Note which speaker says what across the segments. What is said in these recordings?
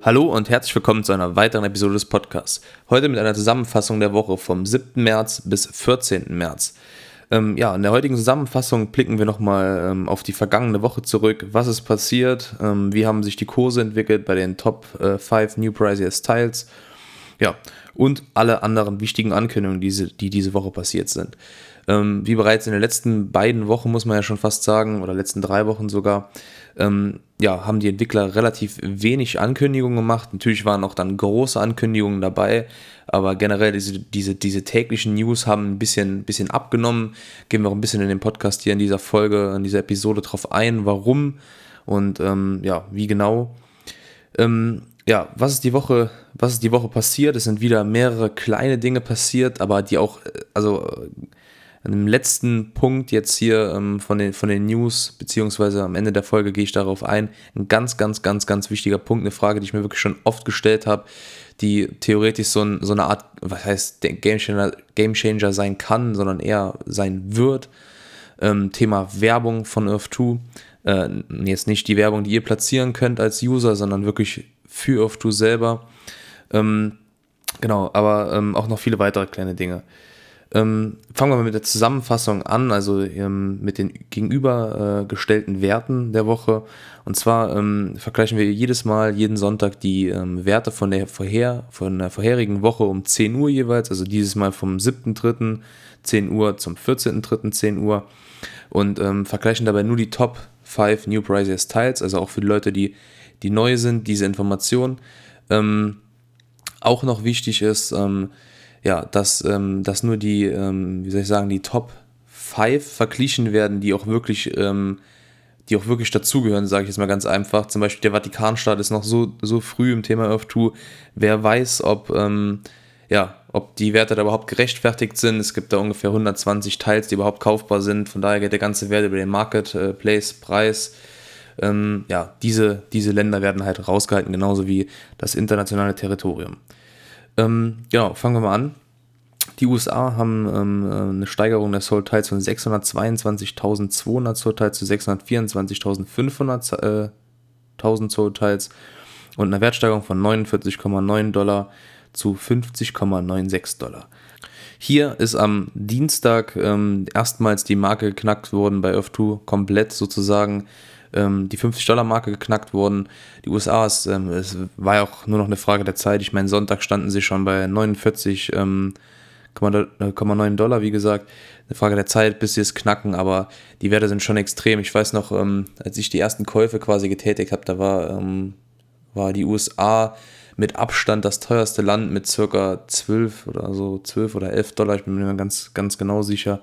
Speaker 1: Hallo und herzlich willkommen zu einer weiteren Episode des Podcasts. Heute mit einer Zusammenfassung der Woche vom 7. März bis 14. März. Ähm, ja, in der heutigen Zusammenfassung blicken wir nochmal ähm, auf die vergangene Woche zurück. Was ist passiert? Ähm, wie haben sich die Kurse entwickelt bei den Top äh, 5 New Prices Tiles? Ja, und alle anderen wichtigen Ankündigungen, die, die diese Woche passiert sind. Ähm, wie bereits in den letzten beiden Wochen, muss man ja schon fast sagen, oder letzten drei Wochen sogar, ähm, ja, haben die Entwickler relativ wenig Ankündigungen gemacht. Natürlich waren auch dann große Ankündigungen dabei, aber generell diese, diese, diese täglichen News haben ein bisschen, bisschen abgenommen. Gehen wir auch ein bisschen in den Podcast hier in dieser Folge, in dieser Episode drauf ein, warum und ähm, ja, wie genau. Ähm, ja, was ist die Woche, was ist die Woche passiert? Es sind wieder mehrere kleine Dinge passiert, aber die auch, äh, also an dem letzten Punkt jetzt hier ähm, von, den, von den News, beziehungsweise am Ende der Folge gehe ich darauf ein. Ein ganz, ganz, ganz, ganz wichtiger Punkt, eine Frage, die ich mir wirklich schon oft gestellt habe, die theoretisch so, ein, so eine Art, was heißt Game Changer, Game Changer sein kann, sondern eher sein wird. Ähm, Thema Werbung von Earth2. Äh, jetzt nicht die Werbung, die ihr platzieren könnt als User, sondern wirklich für Earth2 selber. Ähm, genau, aber ähm, auch noch viele weitere kleine Dinge. Ähm, fangen wir mal mit der Zusammenfassung an, also ähm, mit den gegenübergestellten äh, Werten der Woche. Und zwar ähm, vergleichen wir jedes Mal, jeden Sonntag die ähm, Werte von der, vorher, von der vorherigen Woche um 10 Uhr jeweils, also dieses Mal vom 7.3. 10 Uhr zum 14.3. 10 Uhr und ähm, vergleichen dabei nur die Top 5 New Prices Tiles, also auch für die Leute, die, die neu sind, diese Information. Ähm, auch noch wichtig ist, ja, dass, ähm, dass nur die, ähm, wie soll ich sagen, die Top 5 verglichen werden, die auch wirklich, ähm, die auch wirklich dazugehören, sage ich jetzt mal ganz einfach. Zum Beispiel der Vatikanstaat ist noch so, so früh im Thema Earth 2. Wer weiß, ob, ähm, ja, ob die Werte da überhaupt gerechtfertigt sind. Es gibt da ungefähr 120 Teils, die überhaupt kaufbar sind. Von daher geht der ganze Wert über den Marketplace-Preis. Ähm, ja, diese, diese Länder werden halt rausgehalten, genauso wie das internationale Territorium. Ähm, genau, fangen wir mal an. Die USA haben ähm, äh, eine Steigerung der Soul Tiles von 622.200 Soul Tiles zu 624.500 äh, Soul Tiles und einer Wertsteigerung von 49,9 Dollar zu 50,96 Dollar. Hier ist am Dienstag ähm, erstmals die Marke geknackt worden bei Earth2 komplett sozusagen ähm, die 50-Dollar-Marke geknackt wurden. Die USA, ist, ähm, es war ja auch nur noch eine Frage der Zeit. Ich meine, Sonntag standen sie schon bei 49,9 ähm, äh, Dollar, wie gesagt. Eine Frage der Zeit, bis sie es knacken, aber die Werte sind schon extrem. Ich weiß noch, ähm, als ich die ersten Käufe quasi getätigt habe, da war, ähm, war die USA mit Abstand das teuerste Land mit circa 12 oder so, 12 oder 11 Dollar, ich bin mir ganz, ganz genau sicher.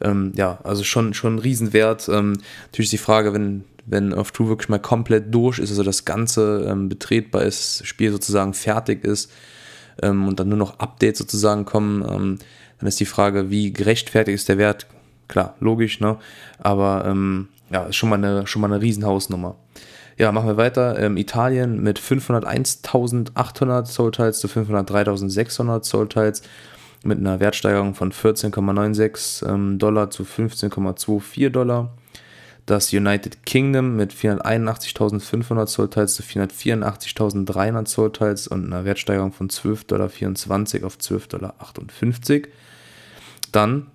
Speaker 1: Ähm, ja, also schon, schon ein Riesenwert. Ähm, natürlich die Frage, wenn, wenn Earth 2 wirklich mal komplett durch ist, also das Ganze ähm, betretbar ist, Spiel sozusagen fertig ist ähm, und dann nur noch Updates sozusagen kommen, ähm, dann ist die Frage, wie gerechtfertigt ist der Wert? Klar, logisch, ne? Aber ähm, ja, ist schon mal eine, schon mal eine Riesenhausnummer. Ja, machen wir weiter. Ähm, Italien mit 501.800 Soul-Tiles zu 503.600 Soul-Tiles mit einer Wertsteigerung von 14,96 ähm, Dollar zu 15,24 Dollar. Das United Kingdom mit 481.500 Zollteils zu 484.300 Zollteils und einer Wertsteigerung von 12,24 Dollar auf 12,58 Dollar. Dann,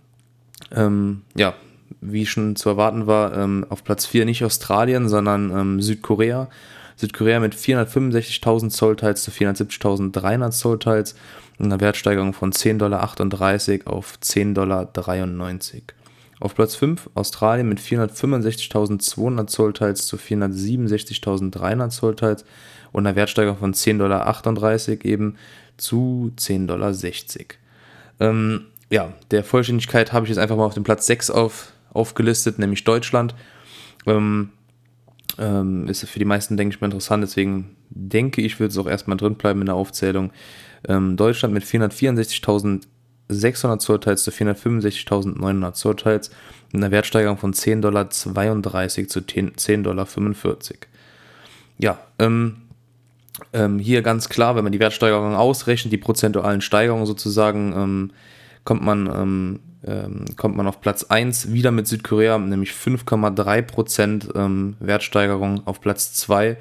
Speaker 1: ähm, ja, wie schon zu erwarten war, ähm, auf Platz 4 nicht Australien, sondern ähm, Südkorea. Südkorea mit 465.000 Zollteils zu 470.300 Zollteils einer Wertsteigerung von 10,38 Dollar auf 10,93 Dollar. Auf Platz 5 Australien mit 465.200 Zollteils zu 467.300 Zollteils und einer Wertsteigerung von 10,38 Dollar eben zu 10,60 Dollar. Ähm, ja, der Vollständigkeit habe ich jetzt einfach mal auf den Platz 6 auf, aufgelistet, nämlich Deutschland. Ähm, ähm, ist für die meisten, denke ich mal, interessant, deswegen denke ich, wird es auch erstmal drin bleiben in der Aufzählung. Ähm, Deutschland mit 464.600 Zollteils zu 465.900 Zollteils einer Wertsteigerung von 10,32 Dollar zu 10,45 Dollar. Ja, ähm, ähm, hier ganz klar, wenn man die Wertsteigerung ausrechnet, die prozentualen Steigerungen sozusagen, ähm, kommt man ähm, kommt man auf Platz 1 wieder mit Südkorea, nämlich 5,3% ähm, Wertsteigerung. Auf Platz 2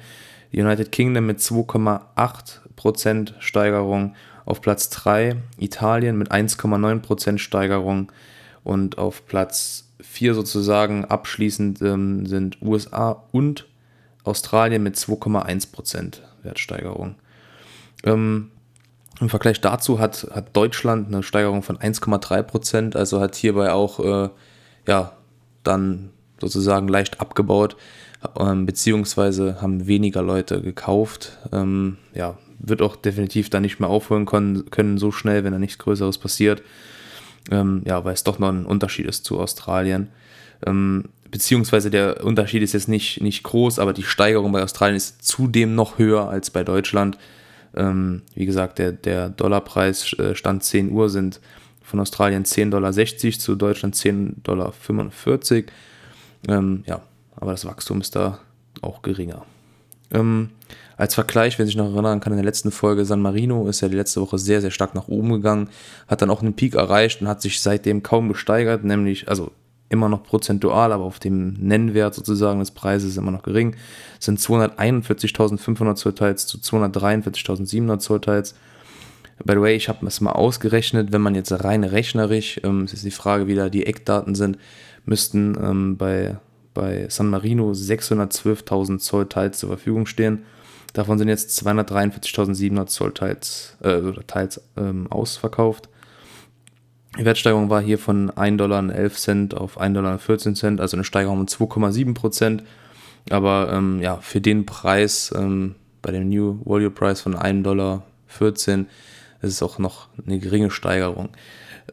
Speaker 1: United Kingdom mit 2,8% Steigerung. Auf Platz 3 Italien mit 1,9% Steigerung. Und auf Platz 4 sozusagen abschließend ähm, sind USA und Australien mit 2,1% Wertsteigerung. Ähm, Im Vergleich dazu hat, hat Deutschland eine Steigerung von 1,3%, also hat hierbei auch äh, ja, dann sozusagen leicht abgebaut, ähm, beziehungsweise haben weniger Leute gekauft. Ähm, ja, wird auch definitiv dann nicht mehr aufholen können, können so schnell, wenn da nichts Größeres passiert. Ähm, ja, weil es doch noch ein Unterschied ist zu Australien. Ähm, beziehungsweise der Unterschied ist jetzt nicht, nicht groß, aber die Steigerung bei Australien ist zudem noch höher als bei Deutschland. Ähm, wie gesagt, der, der Dollarpreis äh, stand 10 Uhr, sind von Australien 10,60 Dollar zu Deutschland 10,45 Dollar. Ähm, ja, aber das Wachstum ist da auch geringer. Ähm, als Vergleich, wenn sich noch erinnern kann, in der letzten Folge San Marino ist ja die letzte Woche sehr, sehr stark nach oben gegangen, hat dann auch einen Peak erreicht und hat sich seitdem kaum gesteigert, nämlich, also immer noch prozentual, aber auf dem Nennwert sozusagen des Preises immer noch gering, sind 241.500 Zollteils zu 243.700 Zollteils. By the way, ich habe es mal ausgerechnet, wenn man jetzt rein rechnerisch, ähm, ist die Frage, wie da die Eckdaten sind, müssten ähm, bei, bei San Marino 612.000 Zollteils zur Verfügung stehen. Davon sind jetzt 243.700 Zollteils äh, Teils, ähm, ausverkauft. Die Wertsteigerung war hier von 1,11 Dollar auf 1,14 Dollar, also eine Steigerung um 2,7 Prozent. Aber ähm, ja, für den Preis, ähm, bei dem New Value Price von 1,14 Dollar, ist es auch noch eine geringe Steigerung.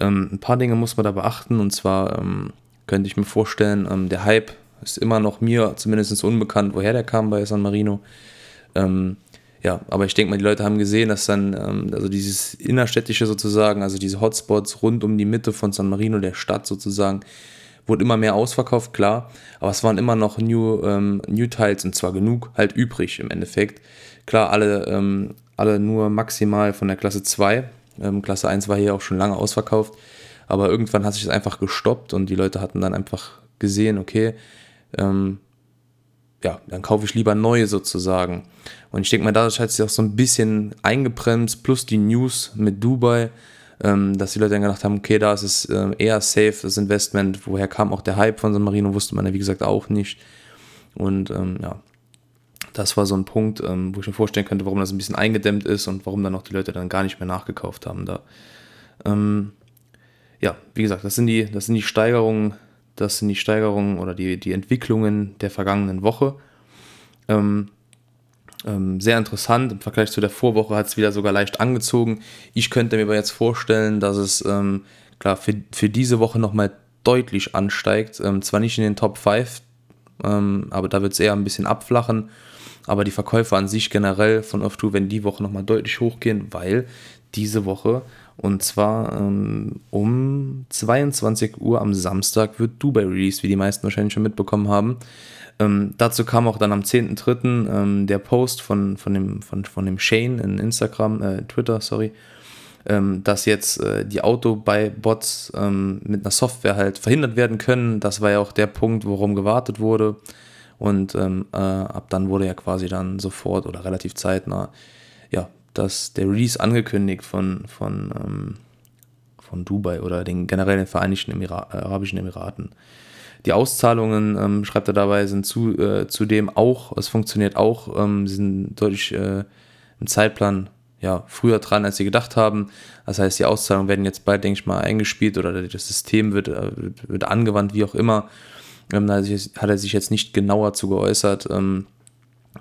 Speaker 1: Ähm, ein paar Dinge muss man da beachten und zwar ähm, könnte ich mir vorstellen, ähm, der Hype ist immer noch mir zumindest unbekannt, woher der kam bei San Marino. Ähm, ja, aber ich denke mal, die Leute haben gesehen, dass dann, ähm, also dieses innerstädtische sozusagen, also diese Hotspots rund um die Mitte von San Marino, der Stadt sozusagen, wurde immer mehr ausverkauft, klar, aber es waren immer noch New, ähm, New Tiles und zwar genug halt übrig im Endeffekt. Klar, alle, ähm, alle nur maximal von der Klasse 2. Ähm, Klasse 1 war hier auch schon lange ausverkauft, aber irgendwann hat sich das einfach gestoppt und die Leute hatten dann einfach gesehen, okay, ähm, ja, dann kaufe ich lieber neue sozusagen. Und ich denke mal, dadurch hat sich auch so ein bisschen eingebremst, plus die News mit Dubai, ähm, dass die Leute dann gedacht haben, okay, da ist es äh, eher safe, das Investment. Woher kam auch der Hype von San Marino, wusste man ja wie gesagt auch nicht. Und ähm, ja, das war so ein Punkt, ähm, wo ich mir vorstellen könnte, warum das ein bisschen eingedämmt ist und warum dann auch die Leute dann gar nicht mehr nachgekauft haben da. Ähm, ja, wie gesagt, das sind die, das sind die Steigerungen das sind die Steigerungen oder die, die Entwicklungen der vergangenen Woche. Ähm, ähm, sehr interessant. Im Vergleich zu der Vorwoche hat es wieder sogar leicht angezogen. Ich könnte mir aber jetzt vorstellen, dass es ähm, klar für, für diese Woche nochmal deutlich ansteigt. Ähm, zwar nicht in den Top 5, ähm, aber da wird es eher ein bisschen abflachen. Aber die Verkäufer an sich generell von Off2 werden die Woche nochmal deutlich hochgehen, weil diese Woche und zwar ähm, um 22 Uhr am Samstag wird Dubai released, wie die meisten wahrscheinlich schon mitbekommen haben. Ähm, dazu kam auch dann am 10.3. Ähm, der Post von, von, dem, von, von dem Shane in Instagram, äh, Twitter, sorry, ähm, dass jetzt äh, die Auto-Buy-Bots ähm, mit einer Software halt verhindert werden können. Das war ja auch der Punkt, worum gewartet wurde. Und ähm, äh, ab dann wurde ja quasi dann sofort oder relativ zeitnah ja, dass der Release angekündigt von, von, ähm, von Dubai oder den generellen Vereinigten Emira Arabischen Emiraten. Die Auszahlungen, ähm, schreibt er dabei, sind zu, äh, zudem auch, es funktioniert auch, ähm, sind deutlich äh, im Zeitplan ja, früher dran, als sie gedacht haben. Das heißt, die Auszahlungen werden jetzt bald, denke ich mal, eingespielt oder das System wird, äh, wird angewandt, wie auch immer. Ähm, da hat er sich jetzt nicht genauer zu geäußert. Ähm,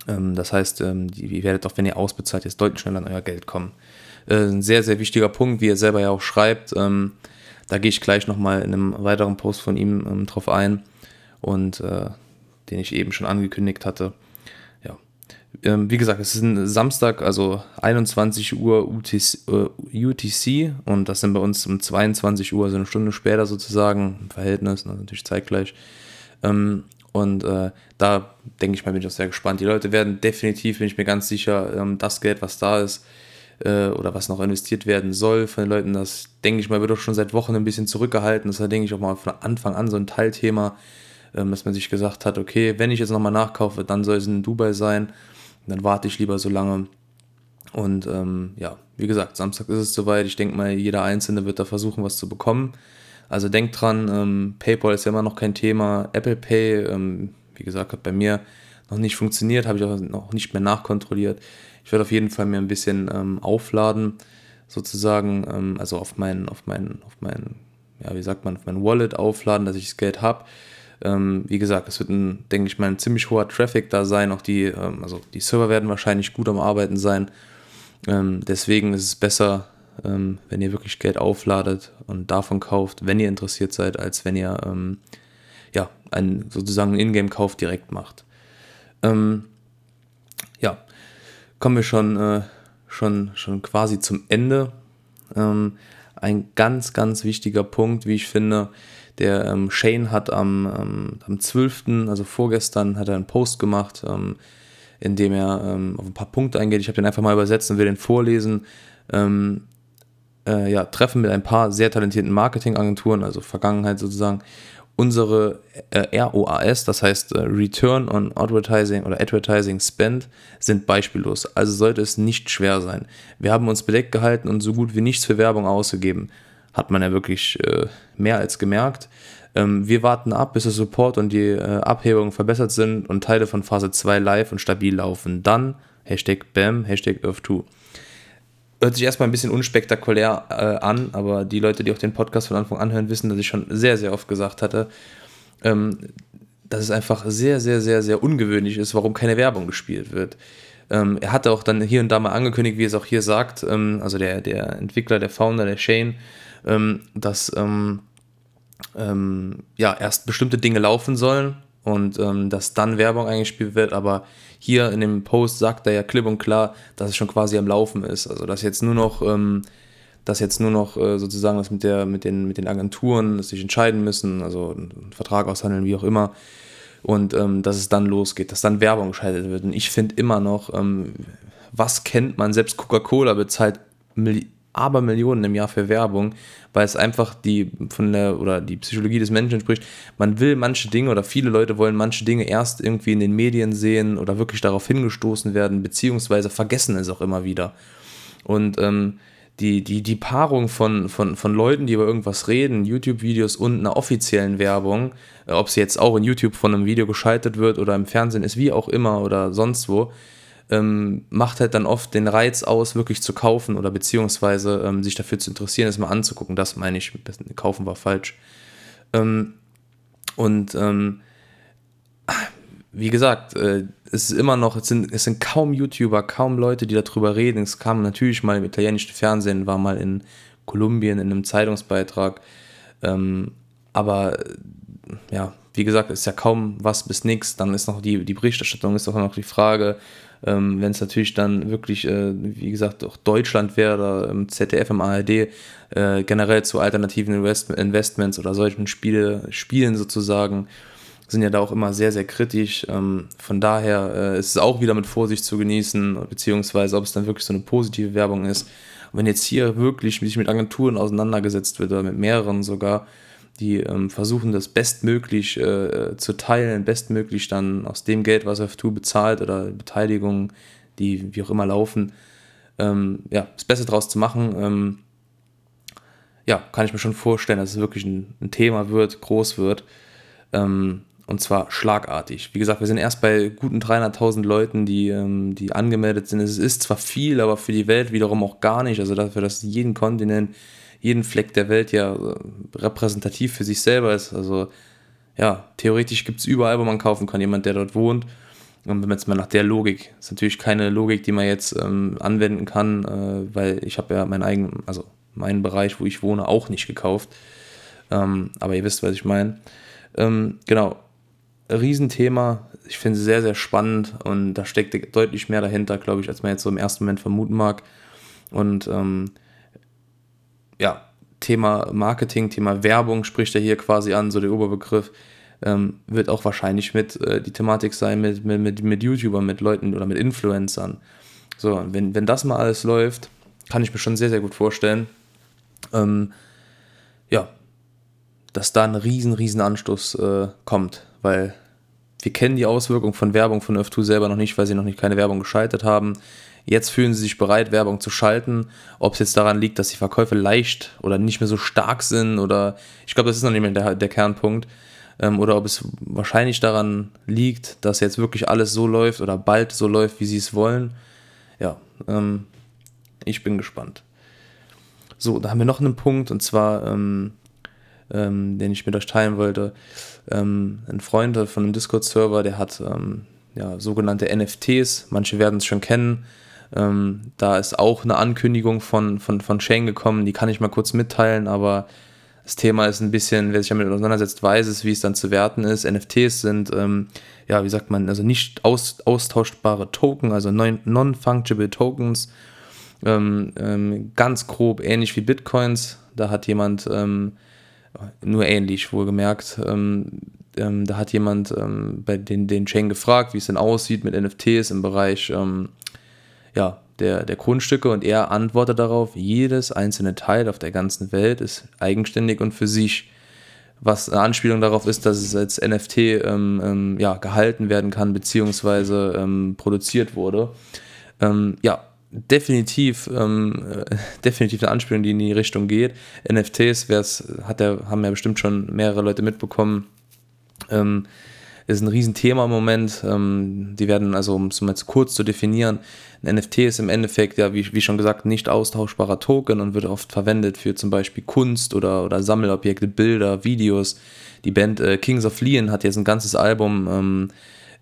Speaker 1: das heißt, ähm, ihr werdet auch, wenn ihr ausbezahlt, jetzt deutlich schneller an euer Geld kommen. Äh, ein sehr, sehr wichtiger Punkt, wie er selber ja auch schreibt. Ähm, da gehe ich gleich nochmal in einem weiteren Post von ihm drauf ein und äh, den ich eben schon angekündigt hatte. Ja. wie gesagt, es ist ein Samstag, also 21 Uhr UTC, äh, und das sind bei uns um 22 Uhr, also eine Stunde später sozusagen, im Verhältnis, natürlich zeitgleich. Und da denke ich mal, bin ich auch sehr gespannt. Die Leute werden definitiv, bin ich mir ganz sicher, ähm, das Geld, was da ist äh, oder was noch investiert werden soll von den Leuten, das denke ich mal, wird auch schon seit Wochen ein bisschen zurückgehalten. Das war, denke ich, auch mal von Anfang an so ein Teilthema, ähm, dass man sich gesagt hat, okay, wenn ich jetzt nochmal nachkaufe, dann soll es in Dubai sein. dann warte ich lieber so lange. Und ähm, ja, wie gesagt, Samstag ist es soweit. Ich denke mal, jeder Einzelne wird da versuchen, was zu bekommen. Also denkt dran, ähm, PayPal ist ja immer noch kein Thema. Apple Pay, ähm, wie gesagt, hat bei mir noch nicht funktioniert, habe ich auch noch nicht mehr nachkontrolliert. Ich werde auf jeden Fall mir ein bisschen ähm, aufladen, sozusagen, ähm, also auf meinen, auf meinen, auf meinen, ja, wie sagt man, auf mein Wallet aufladen, dass ich das Geld habe. Ähm, wie gesagt, es wird ein, denke ich mal, ein ziemlich hoher Traffic da sein. Auch die, ähm, also die Server werden wahrscheinlich gut am Arbeiten sein. Ähm, deswegen ist es besser, ähm, wenn ihr wirklich Geld aufladet und davon kauft, wenn ihr interessiert seid, als wenn ihr einen sozusagen Ingame-Kauf direkt macht. Ähm, ja, kommen wir schon, äh, schon, schon quasi zum Ende. Ähm, ein ganz, ganz wichtiger Punkt, wie ich finde. Der ähm, Shane hat am, ähm, am 12., also vorgestern, hat er einen Post gemacht, ähm, in dem er ähm, auf ein paar Punkte eingeht. Ich habe den einfach mal übersetzt und will den vorlesen. Ähm, äh, ja, Treffen mit ein paar sehr talentierten Marketingagenturen, also Vergangenheit sozusagen, unsere äh, ROAS, das heißt äh, Return on Advertising oder Advertising Spend, sind beispiellos. Also sollte es nicht schwer sein. Wir haben uns bedeckt gehalten und so gut wie nichts für Werbung ausgegeben. Hat man ja wirklich äh, mehr als gemerkt. Ähm, wir warten ab, bis der Support und die äh, Abhebungen verbessert sind und Teile von Phase 2 live und stabil laufen. Dann Hashtag BAM, Hashtag Earth2 hört sich erstmal ein bisschen unspektakulär äh, an, aber die Leute, die auch den Podcast von Anfang an hören, wissen, dass ich schon sehr, sehr oft gesagt hatte, ähm, dass es einfach sehr, sehr, sehr, sehr ungewöhnlich ist, warum keine Werbung gespielt wird. Ähm, er hatte auch dann hier und da mal angekündigt, wie es auch hier sagt, ähm, also der, der Entwickler, der Founder, der Shane, ähm, dass ähm, ähm, ja erst bestimmte Dinge laufen sollen und dass dann Werbung eingespielt wird, aber hier in dem Post sagt er ja klipp und klar, dass es schon quasi am Laufen ist. Also dass jetzt nur noch, ähm, dass jetzt nur noch äh, sozusagen das mit, der, mit, den, mit den Agenturen sich entscheiden müssen, also einen Vertrag aushandeln, wie auch immer. Und ähm, dass es dann losgeht, dass dann Werbung geschaltet wird. Und ich finde immer noch, ähm, was kennt man? Selbst Coca-Cola bezahlt Millionen Abermillionen im Jahr für Werbung, weil es einfach die von der oder die Psychologie des Menschen entspricht. Man will manche Dinge oder viele Leute wollen manche Dinge erst irgendwie in den Medien sehen oder wirklich darauf hingestoßen werden, beziehungsweise vergessen es auch immer wieder. Und ähm, die, die, die Paarung von, von, von Leuten, die über irgendwas reden, YouTube-Videos und einer offiziellen Werbung, äh, ob sie jetzt auch in YouTube von einem Video geschaltet wird oder im Fernsehen ist, wie auch immer oder sonst wo, ähm, macht halt dann oft den Reiz aus, wirklich zu kaufen oder beziehungsweise ähm, sich dafür zu interessieren, es mal anzugucken. Das meine ich, kaufen war falsch. Ähm, und ähm, wie gesagt, äh, es ist immer noch, es sind, es sind kaum YouTuber, kaum Leute, die darüber reden. Es kam natürlich mal im italienischen Fernsehen, war mal in Kolumbien in einem Zeitungsbeitrag. Ähm, aber ja, wie gesagt, ist ja kaum was bis nichts. Dann ist noch die, die Berichterstattung, ist auch noch die Frage, ähm, Wenn es natürlich dann wirklich, äh, wie gesagt, auch Deutschland wäre oder im ZDF, im ARD, äh, generell zu alternativen Invest Investments oder solchen Spiele, Spielen sozusagen, sind ja da auch immer sehr, sehr kritisch. Ähm, von daher äh, ist es auch wieder mit Vorsicht zu genießen, beziehungsweise ob es dann wirklich so eine positive Werbung ist. Und wenn jetzt hier wirklich sich mit Agenturen auseinandergesetzt wird oder mit mehreren sogar, die ähm, versuchen das bestmöglich äh, zu teilen, bestmöglich dann aus dem Geld, was F2 bezahlt oder Beteiligungen, die wie auch immer laufen, ähm, ja, das Beste draus zu machen. Ähm, ja, kann ich mir schon vorstellen, dass es wirklich ein, ein Thema wird, groß wird. Ähm, und zwar schlagartig. Wie gesagt, wir sind erst bei guten 300.000 Leuten, die, ähm, die angemeldet sind. Es ist zwar viel, aber für die Welt wiederum auch gar nicht. Also dafür, dass jeden Kontinent jeden Fleck der Welt ja äh, repräsentativ für sich selber ist. Also ja, theoretisch gibt es überall, wo man kaufen kann, jemand, der dort wohnt. Und wenn man jetzt mal nach der Logik, ist natürlich keine Logik, die man jetzt ähm, anwenden kann, äh, weil ich habe ja meinen eigenen, also meinen Bereich, wo ich wohne, auch nicht gekauft. Ähm, aber ihr wisst, was ich meine. Ähm, genau, Riesenthema. Ich finde es sehr, sehr spannend und da steckt deutlich mehr dahinter, glaube ich, als man jetzt so im ersten Moment vermuten mag. Und ähm, ja, Thema Marketing, Thema Werbung spricht er hier quasi an, so der Oberbegriff. Ähm, wird auch wahrscheinlich mit äh, die Thematik sein mit, mit, mit, mit YouTubern, mit Leuten oder mit Influencern. So, wenn, wenn das mal alles läuft, kann ich mir schon sehr, sehr gut vorstellen, ähm, ja, dass da ein riesen, riesen Anstoß äh, kommt, weil wir kennen die Auswirkungen von Werbung von Earth2 selber noch nicht, weil sie noch nicht keine Werbung geschaltet haben. Jetzt fühlen sie sich bereit, Werbung zu schalten. Ob es jetzt daran liegt, dass die Verkäufe leicht oder nicht mehr so stark sind oder ich glaube, das ist noch nicht mehr der, der Kernpunkt. Ähm, oder ob es wahrscheinlich daran liegt, dass jetzt wirklich alles so läuft oder bald so läuft, wie sie es wollen. Ja, ähm, ich bin gespannt. So, da haben wir noch einen Punkt und zwar, ähm, ähm den ich mit euch teilen wollte. Ähm, ein Freund von einem Discord-Server, der hat ähm, ja, sogenannte NFTs, manche werden es schon kennen. Ähm, da ist auch eine Ankündigung von, von, von Shane gekommen, die kann ich mal kurz mitteilen, aber das Thema ist ein bisschen, wer sich damit auseinandersetzt, weiß es, wie es dann zu werten ist. NFTs sind, ähm, ja, wie sagt man, also nicht aus, austauschbare Token, also non-fungible Tokens. Ähm, ähm, ganz grob ähnlich wie Bitcoins. Da hat jemand, ähm, nur ähnlich wohlgemerkt, ähm, ähm, da hat jemand bei den, den Chain gefragt, wie es denn aussieht mit NFTs im Bereich ja, der, der Grundstücke und er antwortet darauf, jedes einzelne Teil auf der ganzen Welt ist eigenständig und für sich, was eine Anspielung darauf ist, dass es als NFT ähm, ähm, ja, gehalten werden kann, beziehungsweise ähm, produziert wurde. Ähm, ja, definitiv, ähm, äh, definitiv eine Anspielung, die in die Richtung geht. NFTs, hat der, haben ja bestimmt schon mehrere Leute mitbekommen, ähm, ist ein Riesenthema im Moment. Ähm, die werden, also um es mal kurz zu definieren, ein NFT ist im Endeffekt ja, wie, wie schon gesagt, nicht austauschbarer Token und wird oft verwendet für zum Beispiel Kunst oder, oder Sammelobjekte, Bilder, Videos. Die Band äh, Kings of Leon hat jetzt ein ganzes Album ähm,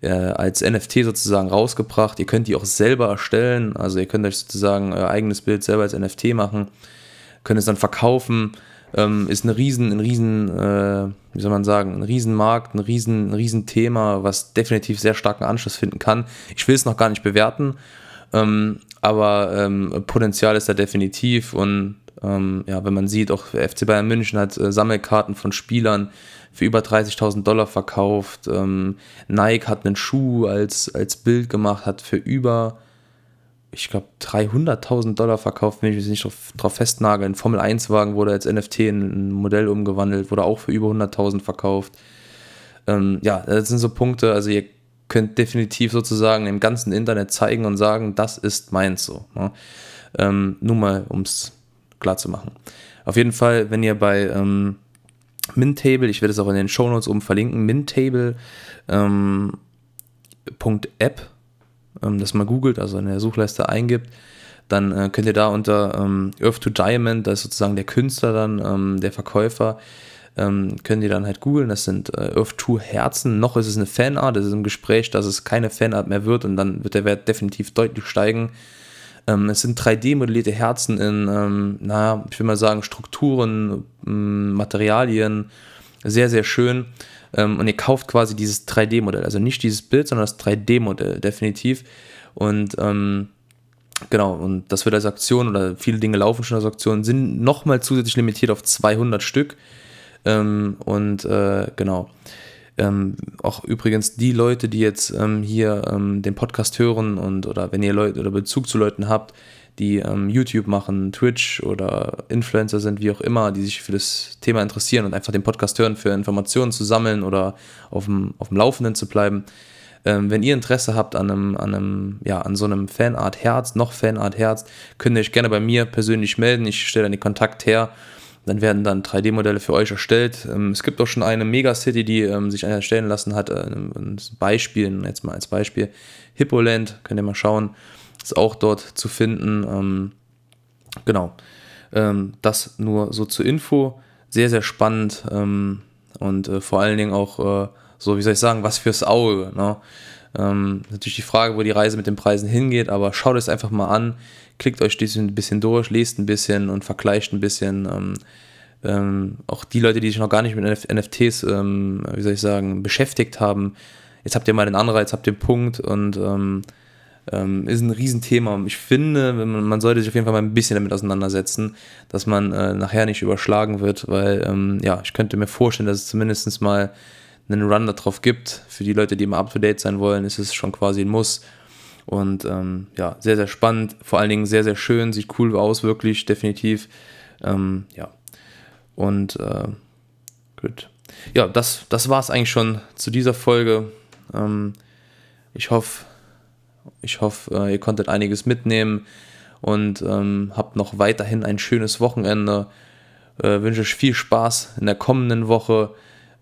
Speaker 1: äh, als NFT sozusagen rausgebracht. Ihr könnt die auch selber erstellen, also ihr könnt euch sozusagen euer eigenes Bild selber als NFT machen, könnt es dann verkaufen ähm, ist eine riesen, ein riesen, äh, wie soll man sagen, ein Riesenmarkt, ein riesen, ein Riesenthema, was definitiv sehr starken Anschluss finden kann. Ich will es noch gar nicht bewerten, ähm, aber ähm, Potenzial ist da definitiv und ähm, ja, wenn man sieht, auch FC Bayern München hat äh, Sammelkarten von Spielern für über 30.000 Dollar verkauft. Ähm, Nike hat einen Schuh als, als Bild gemacht, hat für über ich glaube, 300.000 Dollar verkauft, wenn ich mich nicht drauf, drauf festnagel. Ein Formel-1-Wagen wurde als NFT in ein Modell umgewandelt, wurde auch für über 100.000 verkauft. Ähm, ja, das sind so Punkte, also ihr könnt definitiv sozusagen im ganzen Internet zeigen und sagen, das ist meins so. Ne? Ähm, nur mal, um es klar zu machen. Auf jeden Fall, wenn ihr bei ähm, Mintable, ich werde es auch in den Shownotes oben verlinken, Mintable.app ähm, das mal googelt, also in der Suchleiste eingibt, dann äh, könnt ihr da unter ähm, Earth to Diamond, das ist sozusagen der Künstler dann, ähm, der Verkäufer, ähm, könnt ihr dann halt googeln. Das sind äh, Earth 2 Herzen. Noch ist es eine Fanart, es ist im Gespräch, dass es keine Fanart mehr wird und dann wird der Wert definitiv deutlich steigen. Ähm, es sind 3D-modellierte Herzen in, ähm, naja, ich will mal sagen, Strukturen, Materialien. Sehr, sehr schön. Ähm, und ihr kauft quasi dieses 3D-Modell. Also nicht dieses Bild, sondern das 3D-Modell, definitiv. Und ähm, genau, und das wird als Aktion oder viele Dinge laufen schon als Aktion, sind nochmal zusätzlich limitiert auf 200 Stück. Ähm, und äh, genau. Ähm, auch übrigens die Leute, die jetzt ähm, hier ähm, den Podcast hören und oder wenn ihr Leute oder Bezug zu Leuten habt, die ähm, YouTube machen, Twitch oder Influencer sind, wie auch immer, die sich für das Thema interessieren und einfach den Podcast hören, für Informationen zu sammeln oder auf dem, auf dem Laufenden zu bleiben. Ähm, wenn ihr Interesse habt an einem, an einem, ja, an so einem Fanart Herz, noch Fanart Herz, könnt ihr euch gerne bei mir persönlich melden. Ich stelle dann den Kontakt her. Dann werden dann 3D-Modelle für euch erstellt. Ähm, es gibt auch schon eine Megacity, die ähm, sich erstellen lassen hat. Äh, ein Beispiel, jetzt mal als Beispiel. Hippoland, könnt ihr mal schauen ist auch dort zu finden. Ähm, genau. Ähm, das nur so zur Info. Sehr, sehr spannend ähm, und äh, vor allen Dingen auch, äh, so wie soll ich sagen, was fürs Auge. Ne? Ähm, natürlich die Frage, wo die Reise mit den Preisen hingeht, aber schaut es einfach mal an, klickt euch ein bisschen durch, lest ein bisschen und vergleicht ein bisschen. Ähm, ähm, auch die Leute, die sich noch gar nicht mit NFTs, ähm, wie soll ich sagen, beschäftigt haben, jetzt habt ihr mal den Anreiz, habt den Punkt und ähm, ähm, ist ein Riesenthema. Ich finde, man, sollte sich auf jeden Fall mal ein bisschen damit auseinandersetzen, dass man äh, nachher nicht überschlagen wird, weil ähm, ja, ich könnte mir vorstellen, dass es zumindest mal einen Run darauf gibt. Für die Leute, die immer up to date sein wollen, ist es schon quasi ein Muss. Und ähm, ja, sehr, sehr spannend, vor allen Dingen sehr, sehr schön, sieht cool aus, wirklich, definitiv. Ähm, ja. Und äh, gut. Ja, das, das war es eigentlich schon zu dieser Folge. Ähm, ich hoffe, ich hoffe, äh, ihr konntet einiges mitnehmen und ähm, habt noch weiterhin ein schönes Wochenende. Äh, wünsche euch viel Spaß in der kommenden Woche.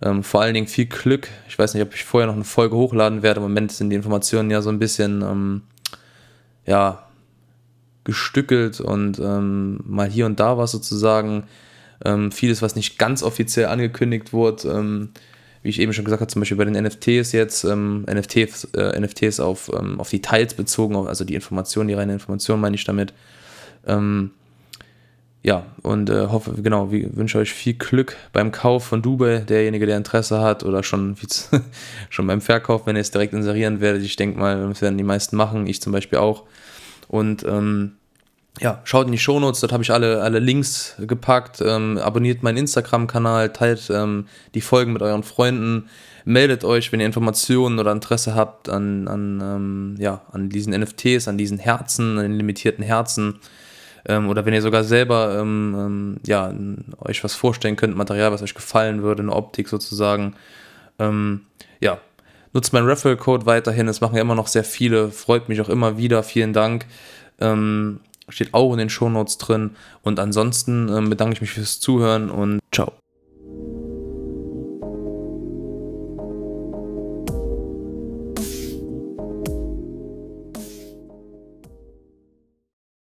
Speaker 1: Ähm, vor allen Dingen viel Glück. Ich weiß nicht, ob ich vorher noch eine Folge hochladen werde. Im Moment sind die Informationen ja so ein bisschen ähm, ja, gestückelt und ähm, mal hier und da was sozusagen. Ähm, vieles, was nicht ganz offiziell angekündigt wurde. Wie ich eben schon gesagt habe, zum Beispiel bei den NFTs jetzt, ähm, NFTs, äh, NFTs auf, ähm, auf Details bezogen, also die Informationen, die reine Information meine ich damit. Ähm, ja, und äh, hoffe, genau, wie, wünsche euch viel Glück beim Kauf von Dubai, derjenige, der Interesse hat, oder schon, schon beim Verkauf, wenn ihr es direkt inserieren werdet. Ich denke mal, das werden die meisten machen, ich zum Beispiel auch. Und ähm, ja, schaut in die Shownotes, dort habe ich alle, alle Links gepackt. Ähm, abonniert meinen Instagram-Kanal, teilt ähm, die Folgen mit euren Freunden, meldet euch, wenn ihr Informationen oder Interesse habt an, an, ähm, ja, an diesen NFTs, an diesen Herzen, an den limitierten Herzen. Ähm, oder wenn ihr sogar selber ähm, ähm, ja, euch was vorstellen könnt, Material, was euch gefallen würde, eine Optik sozusagen. ja, nutzt meinen Referral-Code weiterhin. Es machen ja immer noch sehr viele. Freut mich auch immer wieder. Vielen Dank. Steht auch in den Shownotes drin. Und ansonsten ähm, bedanke ich mich fürs Zuhören und ciao.